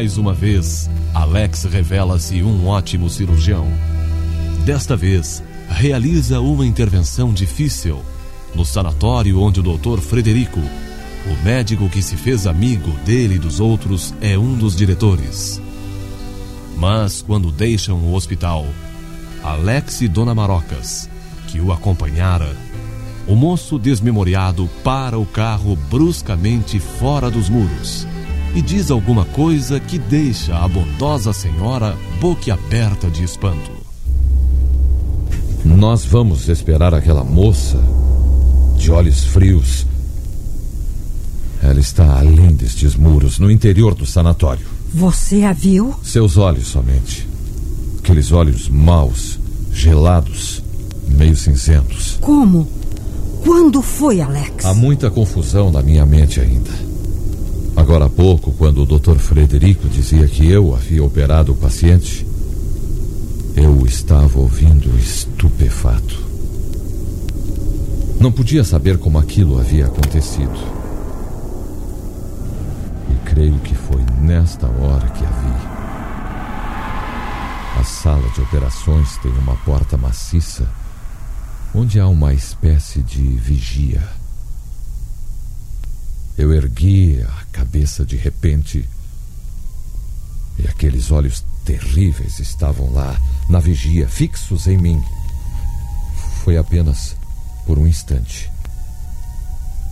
Mais uma vez, Alex revela-se um ótimo cirurgião. Desta vez, realiza uma intervenção difícil no sanatório onde o Dr. Frederico, o médico que se fez amigo dele e dos outros, é um dos diretores. Mas quando deixam o hospital, Alex e Dona Marocas, que o acompanhara, o moço desmemoriado para o carro bruscamente fora dos muros e diz alguma coisa que deixa a bondosa senhora boquiaberta de espanto. Nós vamos esperar aquela moça de olhos frios. Ela está além destes muros, no interior do sanatório. Você a viu? Seus olhos somente. Aqueles olhos maus, gelados, meio cinzentos. Como? Quando foi, Alex? Há muita confusão na minha mente ainda. Agora há pouco, quando o Dr. Frederico dizia que eu havia operado o paciente, eu estava ouvindo estupefato. Não podia saber como aquilo havia acontecido. E creio que foi nesta hora que a vi. A sala de operações tem uma porta maciça onde há uma espécie de vigia. Eu ergui a cabeça de repente e aqueles olhos terríveis estavam lá, na vigia, fixos em mim. Foi apenas por um instante.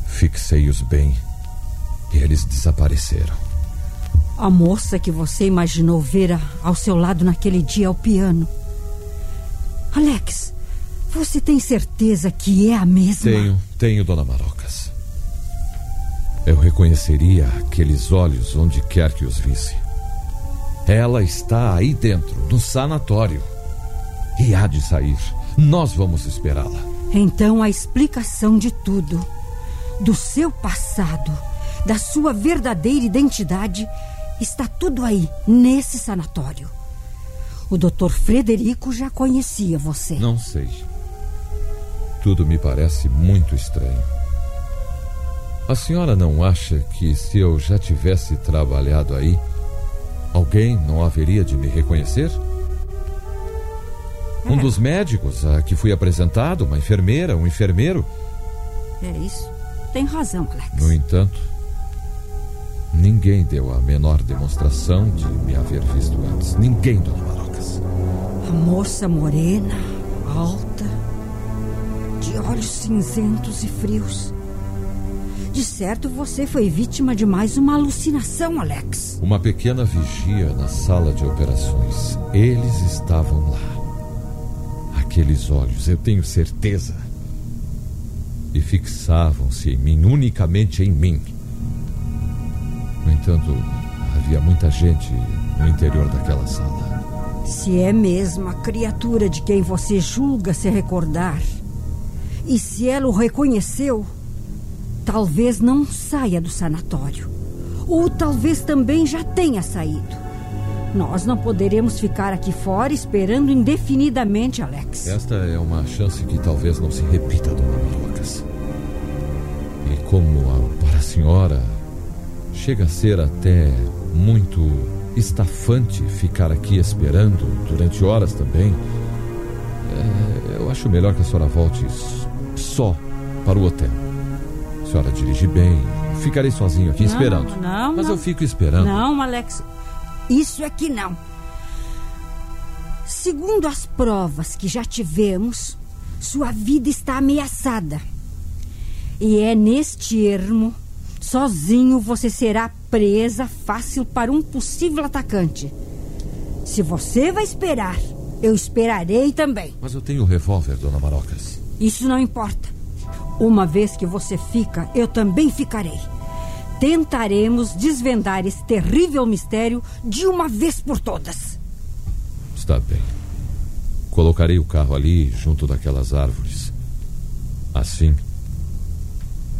Fixei-os bem e eles desapareceram. A moça que você imaginou ver ao seu lado naquele dia ao piano. Alex, você tem certeza que é a mesma? Tenho, tenho, dona Marocas. Eu reconheceria aqueles olhos onde quer que os visse. Ela está aí dentro, no sanatório. E há de sair. Nós vamos esperá-la. Então a explicação de tudo, do seu passado, da sua verdadeira identidade, está tudo aí, nesse sanatório. O Dr. Frederico já conhecia você. Não sei. Tudo me parece muito estranho. A senhora não acha que se eu já tivesse trabalhado aí, alguém não haveria de me reconhecer? Um É. dos médicos a que fui apresentado, uma enfermeira, um enfermeiro. É isso. Tem razão, Alex. No entanto, ninguém deu a menor demonstração de me haver visto antes. Ninguém, dona Marocas. A moça morena, alta, de olhos cinzentos e frios. De certo, você foi vítima de mais uma alucinação, Alex. Uma pequena vigia na sala de operações. Eles estavam lá. Aqueles olhos, eu tenho certeza. E fixavam-se em mim, unicamente em mim. No entanto, havia muita gente no interior daquela sala. Se é mesmo a criatura de quem você julga se recordar, e se ela o reconheceu, talvez não saia do sanatório. Ou talvez também já tenha saído. Nós não poderemos ficar aqui fora esperando indefinidamente, Alex. Esta é uma chance que talvez não se repita, dona Marocas. E como a, para a senhora chega a ser até muito estafante ficar aqui esperando durante horas também, é, eu acho melhor que a senhora volte só para o hotel. A senhora dirige bem, ficarei sozinho aqui Não, esperando. não, Mas não. eu fico esperando. Não, Alex. Isso é que não. Segundo as provas que já tivemos, sua vida está ameaçada. E é neste ermo, sozinho, você será presa fácil para um possível atacante. Se você vai esperar, Eu esperarei também. Mas eu tenho o revólver, dona Marocas. Isso não importa. Uma vez que você fica, eu também ficarei. Tentaremos desvendar esse terrível mistério de uma vez por todas. Está bem. Colocarei o carro ali, junto daquelas árvores. Assim,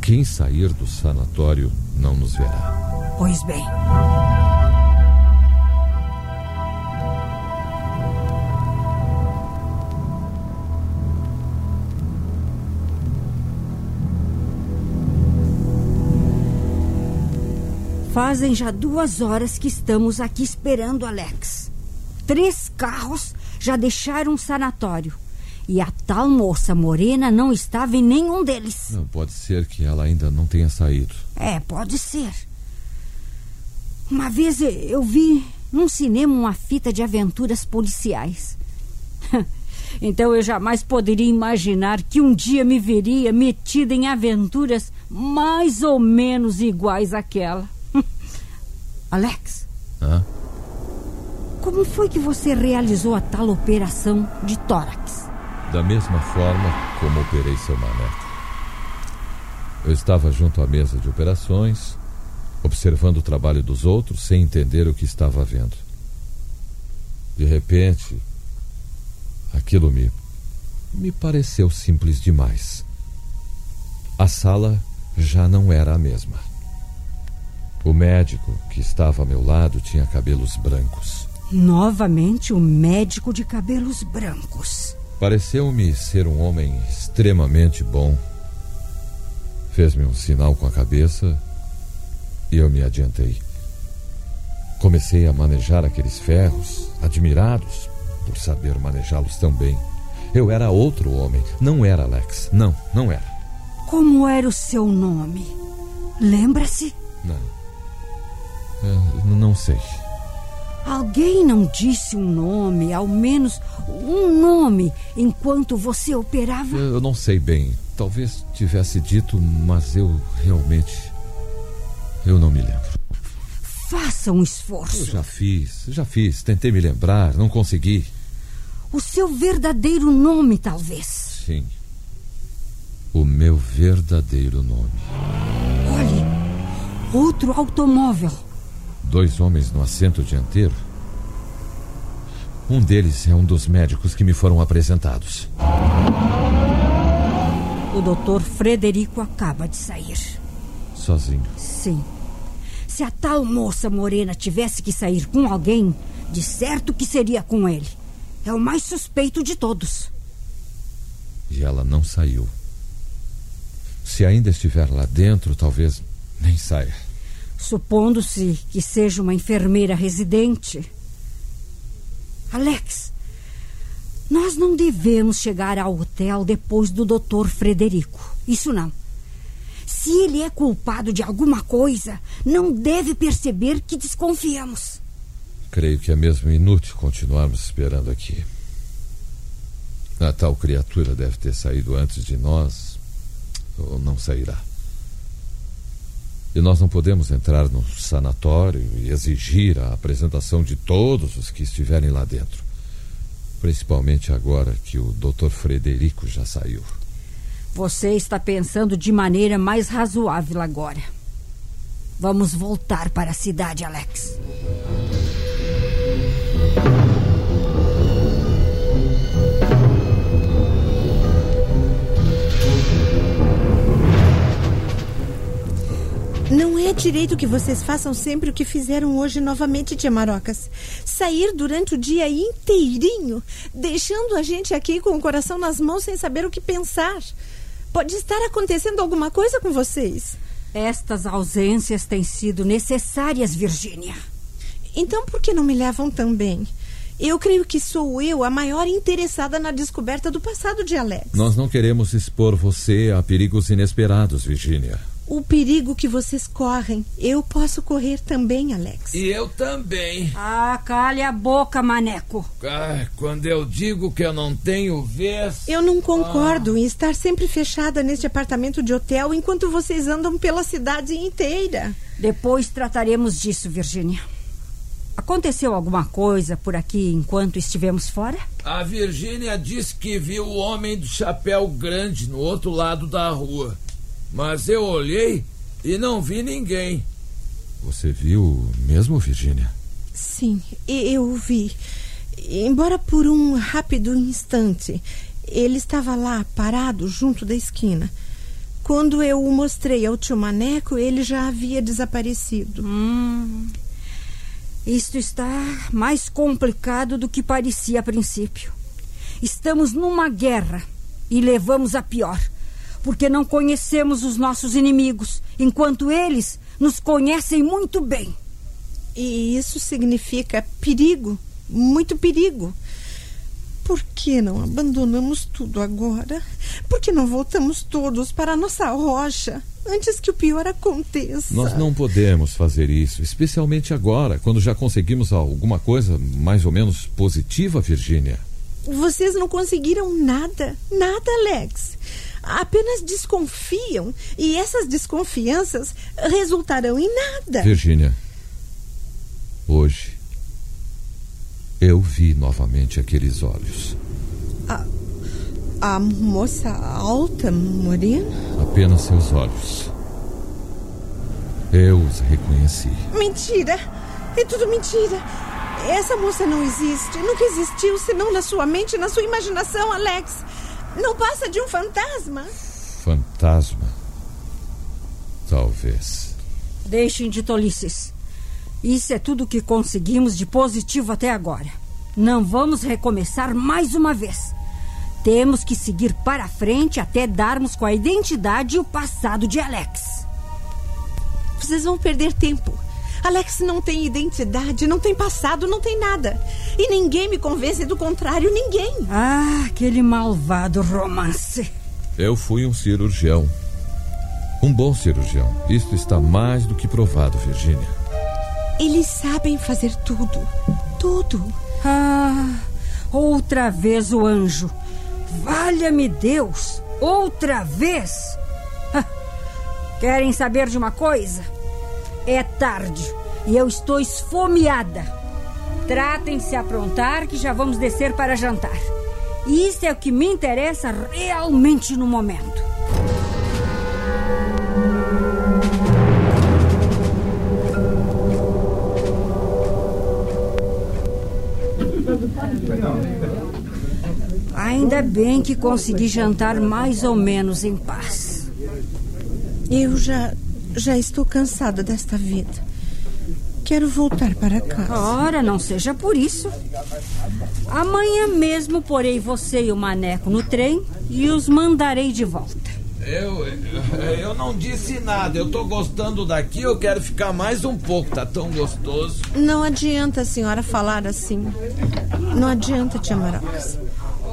quem sair do sanatório não nos verá. Pois bem. Fazem já duas horas que estamos aqui esperando Alex. Três carros já deixaram o sanatório. E a tal moça morena não estava em nenhum deles. Não pode ser que ela ainda não tenha saído. É, pode ser. Uma vez eu vi num cinema uma fita de aventuras policiais. então eu jamais poderia imaginar que um dia me veria metida em aventuras mais ou menos iguais àquela. Alex. Hã? Como foi que você realizou a tal operação de tórax? Da mesma forma como operei seu maneco. Eu estava junto à mesa de operações, observando o trabalho dos outros sem entender o que estava vendo. De repente, aquilo me me pareceu simples demais. A sala já não era a mesma. O médico que estava ao meu lado tinha cabelos brancos. Novamente o médico de cabelos brancos. Pareceu-me ser um homem extremamente bom. Fez-me um sinal com a cabeça e eu me adiantei. Comecei a manejar aqueles ferros, admirados por saber manejá-los tão bem. Eu era outro homem, não era Alex. Não, não era. Como era o seu nome? Lembra-se? Não. É, não sei. Alguém não disse um nome, ao menos um nome, enquanto você operava? Eu não sei bem. Talvez tivesse dito, mas eu realmente. Eu não me lembro. Faça um esforço. Eu já fiz, já fiz. Tentei me lembrar, não consegui. O seu verdadeiro nome, talvez. Sim. O meu verdadeiro nome. Olhe, outro automóvel. Dois homens no assento dianteiro. Um deles é um dos médicos que me foram apresentados. O doutor Frederico acaba de sair. Sozinho. Sim. Se a tal moça morena tivesse que sair com alguém, de certo que seria com ele. É o mais suspeito de todos. E ela não saiu. Se ainda estiver lá dentro, talvez nem saia. Supondo-se que seja uma enfermeira residente. Alex, nós não devemos chegar ao hotel depois do doutor Frederico. Isso não. Se ele é culpado de alguma coisa, não deve perceber que desconfiamos. Creio que é mesmo inútil continuarmos esperando aqui. A tal criatura deve ter saído antes de nós, ou não sairá. E nós não podemos entrar no sanatório e exigir a apresentação de todos os que estiverem lá dentro. Principalmente agora que o Dr. Frederico já saiu. Você está pensando de maneira mais razoável agora. Vamos voltar para a cidade, Alex. Não é direito que vocês façam sempre o que fizeram hoje novamente, tia Marocas. Sair durante o dia inteirinho, deixando a gente aqui com o coração nas mãos sem saber o que pensar. Pode estar acontecendo alguma coisa com vocês. Estas ausências têm sido necessárias, Virgínia. Então por que não me levam tão bem? Eu creio que sou eu a maior interessada na descoberta do passado de Alex. Nós não queremos expor você a perigos inesperados, Virginia. O perigo que vocês correm, eu posso correr também, Alex. E eu também. Ah, cale a boca, maneco. Ah, quando eu digo que eu não tenho vez. Eu não concordo ah. em estar sempre fechada neste apartamento de hotel enquanto vocês andam pela cidade inteira. Depois trataremos disso, Virginia. Aconteceu alguma coisa por aqui enquanto estivemos fora? A Virgínia disse que viu o homem do chapéu grande no outro lado da rua. Mas eu olhei e não vi ninguém. Você viu mesmo, Virgínia? Sim, eu vi. Embora por um rápido instante. Ele estava lá, parado, junto da esquina. Quando eu o mostrei ao tio Maneco, ele já havia desaparecido. Hum, isto está mais complicado do que parecia a princípio. Estamos numa guerra e levamos a pior, porque não conhecemos os nossos inimigos, enquanto eles nos conhecem muito bem. E isso significa perigo, muito perigo. Por que não abandonamos tudo agora? Por que não voltamos todos para a nossa rocha antes que o pior aconteça? Nós não podemos fazer isso, especialmente agora, quando já conseguimos alguma coisa mais ou menos positiva, Virgínia. Vocês não conseguiram nada, nada, Alex. Apenas desconfiam e essas desconfianças resultarão em nada. Virgínia, hoje eu vi novamente aqueles olhos. A, a moça alta, morena? Apenas seus olhos. Eu os reconheci. Mentira! É tudo mentira! Essa moça não existe. Nunca existiu, senão na sua mente e na sua imaginação, Alex. Não passa de um fantasma. Fantasma? Talvez. Deixem de tolices. Isso é tudo que conseguimos de positivo até agora. Não vamos recomeçar mais uma vez. Temos que seguir para frente até darmos com a identidade e o passado de Alex. Vocês vão perder tempo. Alex não tem identidade, não tem passado, não tem nada. E ninguém me convence do contrário, ninguém. Ah, aquele malvado romance. Eu fui um cirurgião. Um bom cirurgião. Isto está mais do que provado, Virginia. Eles sabem fazer tudo. Tudo. Ah, outra vez o anjo. Valha-me Deus! Outra vez! Ah, querem saber de uma coisa? É tarde e eu estou esfomeada. Tratem-se aprontar que já vamos descer para jantar. Isso é o que me interessa realmente no momento. Ainda bem que consegui jantar mais ou menos em paz. Eu já já estou cansada desta vida. Quero voltar para casa. Ora, não seja por isso. Amanhã mesmo porei você e o maneco no trem e os mandarei de volta. Eu, eu não disse nada. Eu tô gostando daqui, eu quero ficar mais um pouco. Tá tão gostoso. Não adianta a senhora falar assim. Não adianta, tia Marocas.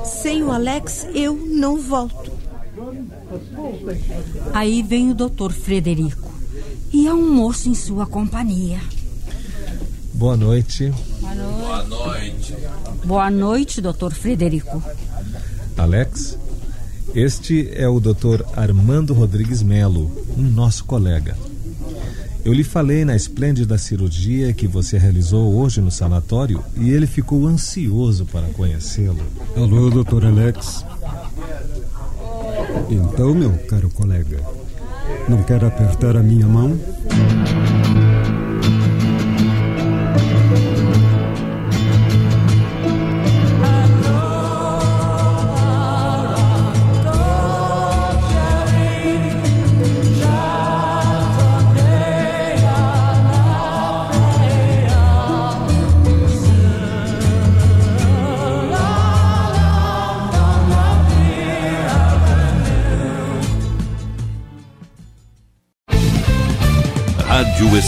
Sem o Alex, eu não volto. Aí vem o doutor Frederico e há um moço em sua companhia. Boa noite. Boa noite. Boa noite, doutor Frederico. Alex, este é o doutor Armando Rodrigues Melo, um nosso colega. Eu lhe falei na esplêndida cirurgia que você realizou hoje no sanatório e ele ficou ansioso para conhecê-lo. Alô, doutor Alex. Então, meu caro colega, não quer apertar a minha mão?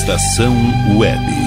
Estação Web.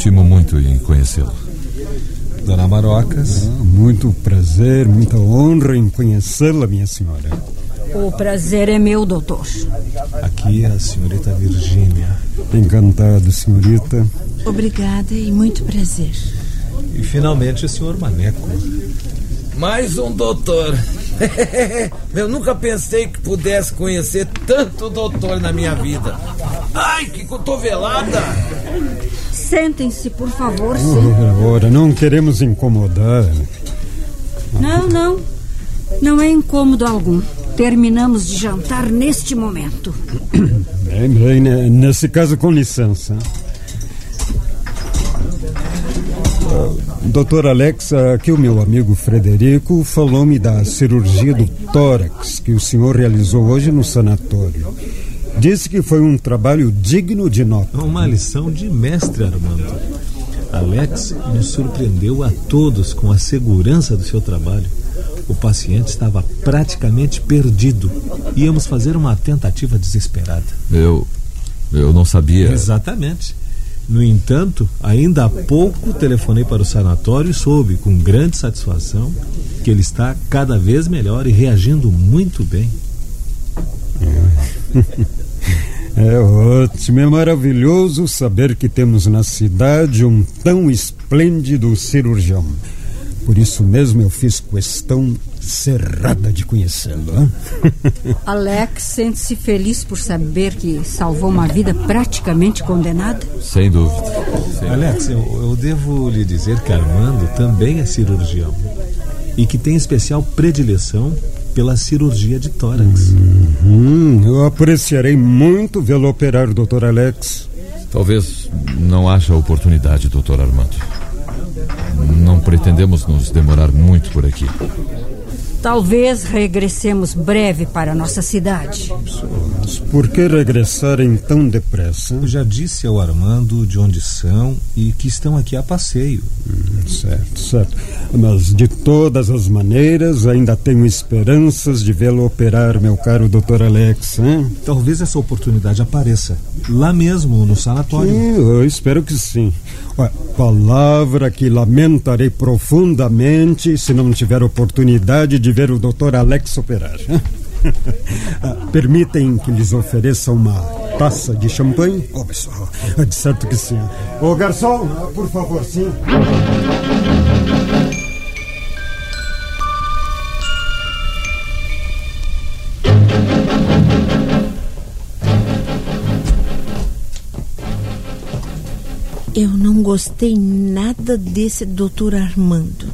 Estimo muito em conhecê-lo. Dona Marocas. Ah, muito prazer, muita honra em conhecê-la, minha senhora. O prazer é meu, doutor. Aqui é a senhorita Virgínia. Encantado, senhorita. Obrigada e muito prazer. E finalmente o senhor Maneco. Mais um doutor. Eu nunca pensei que pudesse conhecer tanto doutor na minha vida. Ai, que cotovelada! Sentem-se, por favor, sim. Ora, não queremos incomodar. Não, não. Não é incômodo algum. Terminamos de jantar neste momento. Bem, bem, né? nesse caso, com licença. Doutor Alex, aqui o meu amigo Frederico falou-me da cirurgia do tórax que o senhor realizou hoje no sanatório. Disse que foi um trabalho digno de nota. Uma lição de mestre, Armando. Alex nos surpreendeu a todos com a segurança do seu trabalho. O paciente estava praticamente perdido. Íamos fazer uma tentativa desesperada. Eu. Eu não sabia. Exatamente. No entanto, ainda há pouco telefonei para o sanatório e soube, com grande satisfação, que ele está cada vez melhor e reagindo muito bem. É ótimo, é maravilhoso saber que temos na cidade um tão esplêndido cirurgião. Por isso mesmo eu fiz questão cerrada de conhecê-lo. Alex sente-se feliz por saber que salvou uma vida praticamente condenada? Sem dúvida. Sem Alex, eu, eu devo lhe dizer que Armando também é cirurgião e que tem especial predileção pela cirurgia de tórax. Hum, eu apreciarei muito vê-lo operar, doutor Alex. Talvez não haja oportunidade, doutor Armando. Não pretendemos nos demorar muito por aqui. Talvez regressemos breve para nossa cidade. Mas por que regressarem tão depressa? Eu já disse ao Armando de onde são e que estão aqui a passeio. Hum, certo, certo. Mas de todas as maneiras, ainda tenho esperanças de vê-lo operar, meu caro doutor Alex. Hein? Talvez essa oportunidade apareça. Lá mesmo, no sanatório. Sim, eu espero que sim. Olha, palavra que lamentarei profundamente se não tiver oportunidade de ver o doutor Alex operar. Permitem que lhes ofereça uma taça de champanhe? Oh, pessoal, é de certo que sim. Ô, garçom, ah, por favor, sim. Eu não gostei nada desse doutor Armando.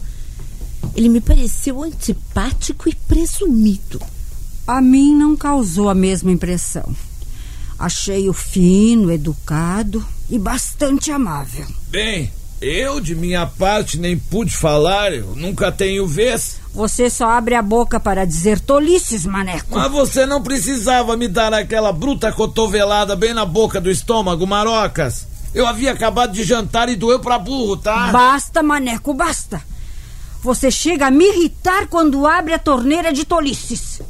Ele me pareceu antipático e presumido. A mim não causou a mesma impressão. Achei-o fino, educado e bastante amável. Bem, eu de minha parte nem pude falar, eu nunca tenho vez. Você só abre a boca para dizer tolices, maneco. Mas você não precisava me dar aquela bruta cotovelada bem na boca do estômago, Marocas. Eu havia acabado de jantar e doeu pra burro, tá? Basta, maneco, basta. Você chega a me irritar quando abre a torneira de tolices.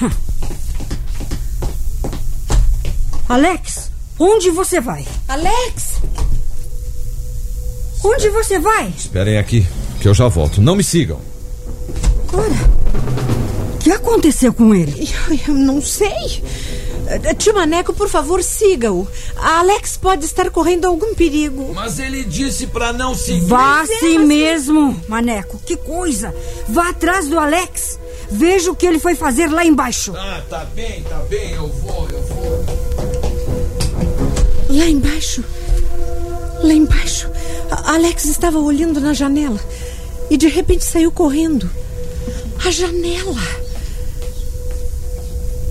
Hum. Alex, onde você vai? Alex! Onde você vai? Esperem aqui, que eu já volto. Não me sigam. Ora, o que aconteceu com ele? Eu, eu não sei. Eh, Tio Maneco, por favor, siga-o. A Alex pode estar correndo algum perigo. Mas ele disse pra não seguir. Vá é, assim mas- mesmo, Maneco. Que coisa. Vá atrás do Alex. Veja o que ele foi fazer lá embaixo. Ah, tá bem, tá bem, eu vou, eu vou. Lá embaixo. Lá embaixo. A Alex estava olhando na janela e de repente saiu correndo. A janela.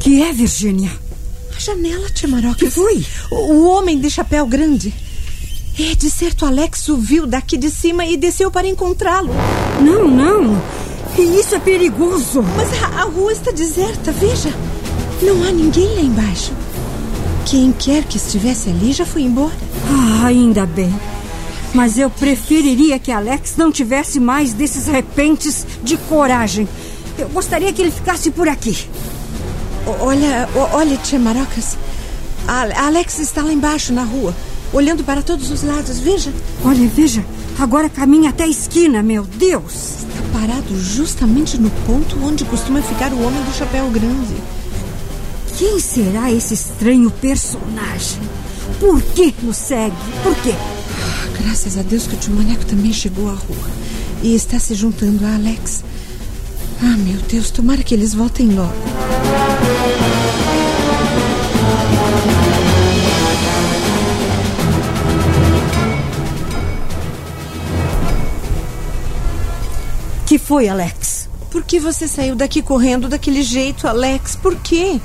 Que é, Virgínia? Janela, tia Maroca. Que foi? O, o homem de chapéu grande. É, de certo, Alex o viu daqui de cima e desceu para encontrá-lo. Não, não. Isso é perigoso. Mas a, a rua está deserta, veja. Não há ninguém lá embaixo. Quem quer que estivesse ali já foi embora. Ah, ainda bem. Mas eu preferiria que Alex não tivesse mais desses repentes de coragem. Eu gostaria que ele ficasse por aqui. Olha, olha, tia Marocas. A a Alex está lá embaixo na rua, olhando para todos os lados. Veja, Olha, veja. Agora caminha até a esquina, meu Deus. está parado justamente no ponto onde costuma ficar o homem do chapéu grande. Quem será esse estranho personagem? Por que nos segue? Por quê? Ah, Graças a Deus que o tio Maneco também chegou à rua e está se juntando a Alex. Ah, meu Deus, tomara que eles voltem logo. Que foi, Alex? Por que você saiu daqui correndo daquele jeito, Alex? Por quê?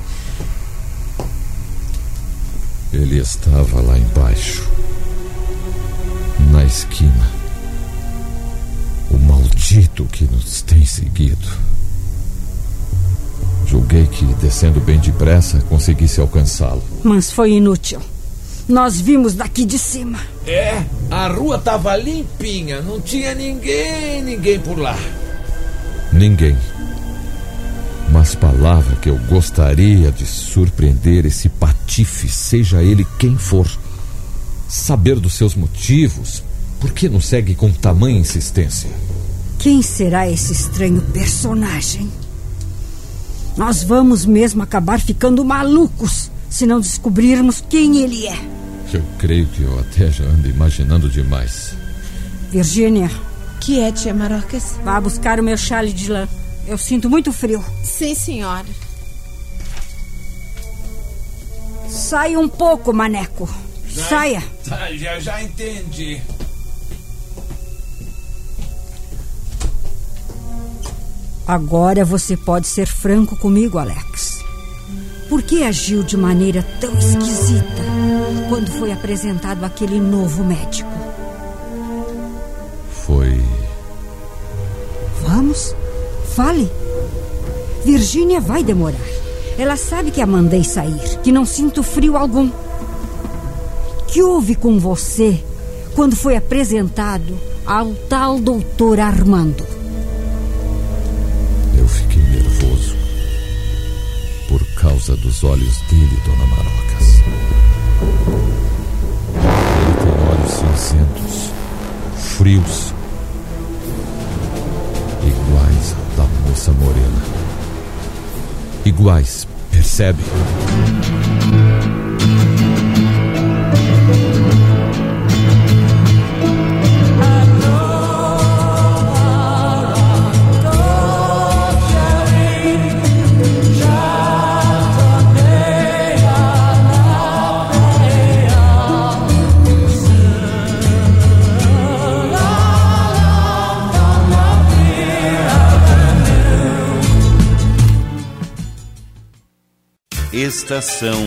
Ele estava lá embaixo, na esquina. Maldito que nos tem seguido. Julguei que, descendo bem depressa, conseguisse alcançá-lo. Mas foi inútil. Nós vimos daqui de cima. É, a rua tava limpinha, não tinha ninguém, ninguém por lá. Ninguém. Mas palavra que eu gostaria de surpreender esse patife, seja ele quem for. Saber dos seus motivos. Por que nos segue com tamanha insistência? Quem será esse estranho personagem? Nós vamos mesmo acabar ficando malucos se não descobrirmos quem ele é. Eu creio que eu até já ando imaginando demais. Virgínia, Que é, tia Marocas? Vá buscar o meu chale de lã. Eu sinto muito frio. Sim, senhora. Saia um pouco, maneco. Saia. Tá, já, já entendi. Agora você pode ser franco comigo, Alex. Por que agiu de maneira tão esquisita quando foi apresentado aquele novo médico? Foi. Vamos, fale. Virgínia vai demorar. Ela sabe que a mandei sair, que não sinto frio algum. Que houve com você quando foi apresentado ao tal doutor Armando? Dos olhos dele, Dona Marocas. Ele tem olhos cinzentos, frios, iguais ao da moça morena. Iguais, percebe? Estação